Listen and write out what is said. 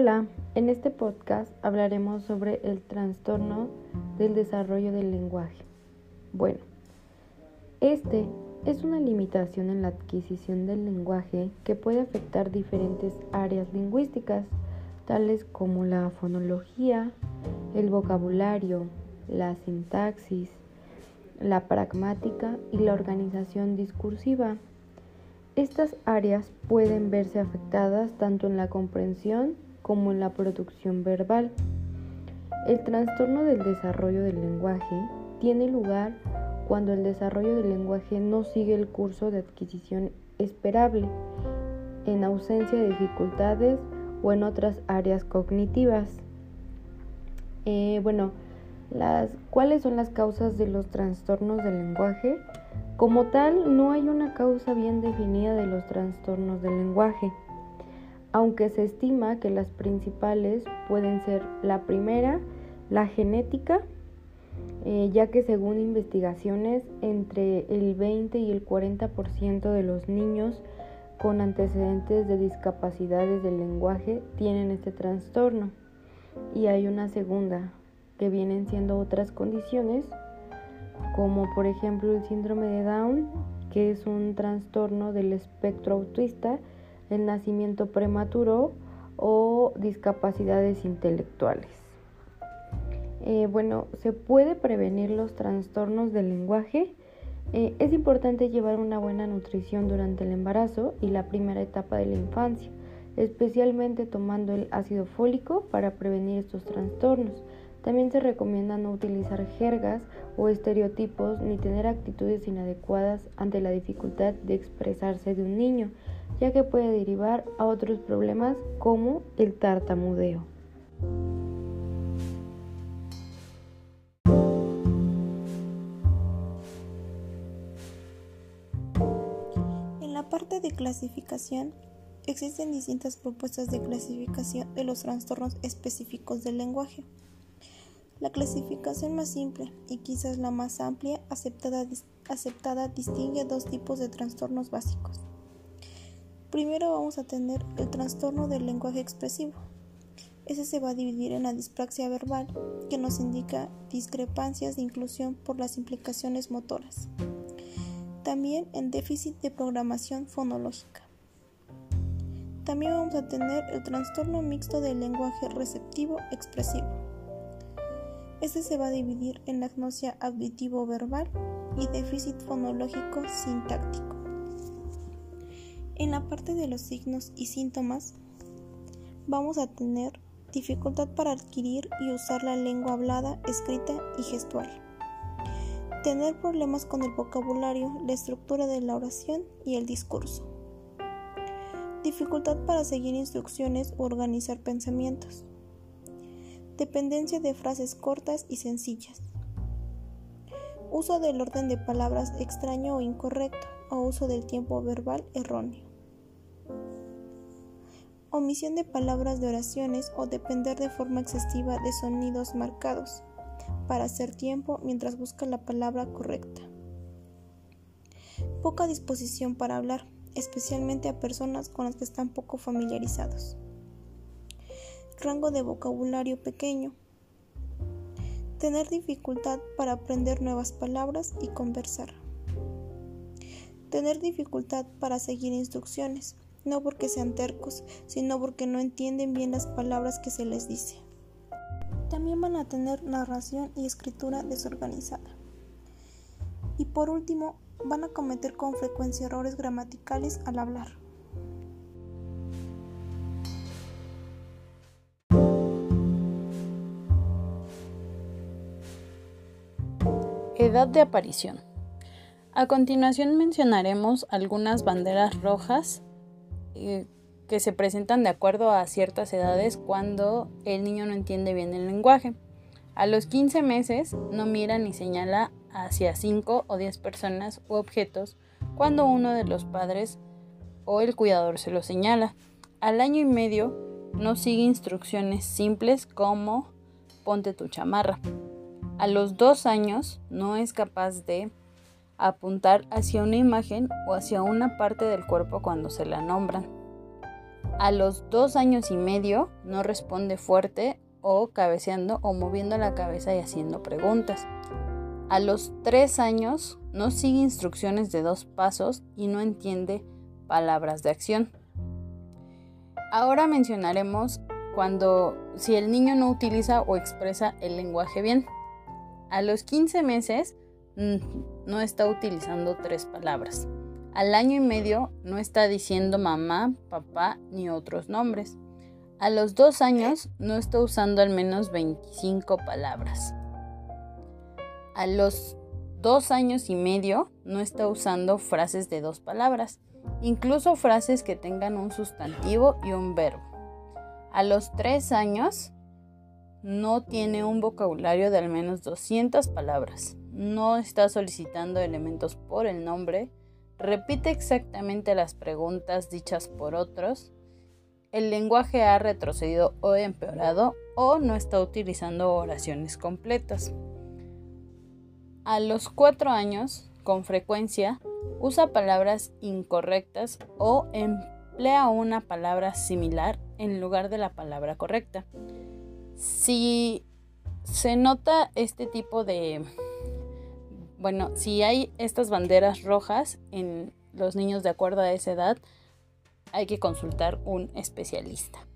Hola, en este podcast hablaremos sobre el trastorno del desarrollo del lenguaje. Bueno, este es una limitación en la adquisición del lenguaje que puede afectar diferentes áreas lingüísticas, tales como la fonología, el vocabulario, la sintaxis, la pragmática y la organización discursiva. Estas áreas pueden verse afectadas tanto en la comprensión como en la producción verbal. El trastorno del desarrollo del lenguaje tiene lugar cuando el desarrollo del lenguaje no sigue el curso de adquisición esperable, en ausencia de dificultades o en otras áreas cognitivas. Eh, bueno, las, ¿cuáles son las causas de los trastornos del lenguaje? Como tal, no hay una causa bien definida de los trastornos del lenguaje aunque se estima que las principales pueden ser la primera, la genética, eh, ya que según investigaciones entre el 20 y el 40% de los niños con antecedentes de discapacidades del lenguaje tienen este trastorno. Y hay una segunda, que vienen siendo otras condiciones, como por ejemplo el síndrome de Down, que es un trastorno del espectro autista, el nacimiento prematuro o discapacidades intelectuales. Eh, bueno, se puede prevenir los trastornos del lenguaje. Eh, es importante llevar una buena nutrición durante el embarazo y la primera etapa de la infancia, especialmente tomando el ácido fólico para prevenir estos trastornos. También se recomienda no utilizar jergas o estereotipos ni tener actitudes inadecuadas ante la dificultad de expresarse de un niño, ya que puede derivar a otros problemas como el tartamudeo. En la parte de clasificación, existen distintas propuestas de clasificación de los trastornos específicos del lenguaje. La clasificación más simple y quizás la más amplia aceptada, distingue dos tipos de trastornos básicos. Primero vamos a tener el trastorno del lenguaje expresivo. Ese se va a dividir en la dispraxia verbal, que nos indica discrepancias de inclusión por las implicaciones motoras. También en déficit de programación fonológica. También vamos a tener el trastorno mixto del lenguaje receptivo-expresivo. Este se va a dividir en agnosia auditivo-verbal y déficit fonológico sintáctico. En la parte de los signos y síntomas vamos a tener dificultad para adquirir y usar la lengua hablada, escrita y gestual. Tener problemas con el vocabulario, la estructura de la oración y el discurso. Dificultad para seguir instrucciones o organizar pensamientos. Dependencia de frases cortas y sencillas. Uso del orden de palabras extraño o incorrecto o uso del tiempo verbal erróneo omisión de palabras de oraciones o depender de forma excesiva de sonidos marcados para hacer tiempo mientras busca la palabra correcta. Poca disposición para hablar, especialmente a personas con las que están poco familiarizados. Rango de vocabulario pequeño. Tener dificultad para aprender nuevas palabras y conversar. Tener dificultad para seguir instrucciones no porque sean tercos, sino porque no entienden bien las palabras que se les dice. También van a tener narración y escritura desorganizada. Y por último, van a cometer con frecuencia errores gramaticales al hablar. Edad de aparición. A continuación mencionaremos algunas banderas rojas eh, que se presentan de acuerdo a ciertas edades cuando el niño no entiende bien el lenguaje. A los 15 meses no mira ni señala hacia 5 o 10 personas u objetos cuando uno de los padres o el cuidador se lo señala. Al año y medio no sigue instrucciones simples como ponte tu chamarra. A los dos años no es capaz de apuntar hacia una imagen o hacia una parte del cuerpo cuando se la nombran. A los dos años y medio no responde fuerte o cabeceando o moviendo la cabeza y haciendo preguntas. A los tres años no sigue instrucciones de dos pasos y no entiende palabras de acción. Ahora mencionaremos cuando si el niño no utiliza o expresa el lenguaje bien. A los 15 meses no está utilizando tres palabras. Al año y medio no está diciendo mamá, papá ni otros nombres. A los dos años no está usando al menos 25 palabras. A los dos años y medio no está usando frases de dos palabras incluso frases que tengan un sustantivo y un verbo. A los tres años no tiene un vocabulario de al menos 200 palabras, no está solicitando elementos por el nombre, repite exactamente las preguntas dichas por otros, el lenguaje ha retrocedido o empeorado o no está utilizando oraciones completas. A los cuatro años, con frecuencia, usa palabras incorrectas o emplea una palabra similar en lugar de la palabra correcta. Si se nota este tipo de... Bueno, si hay estas banderas rojas en los niños de acuerdo a esa edad, hay que consultar un especialista.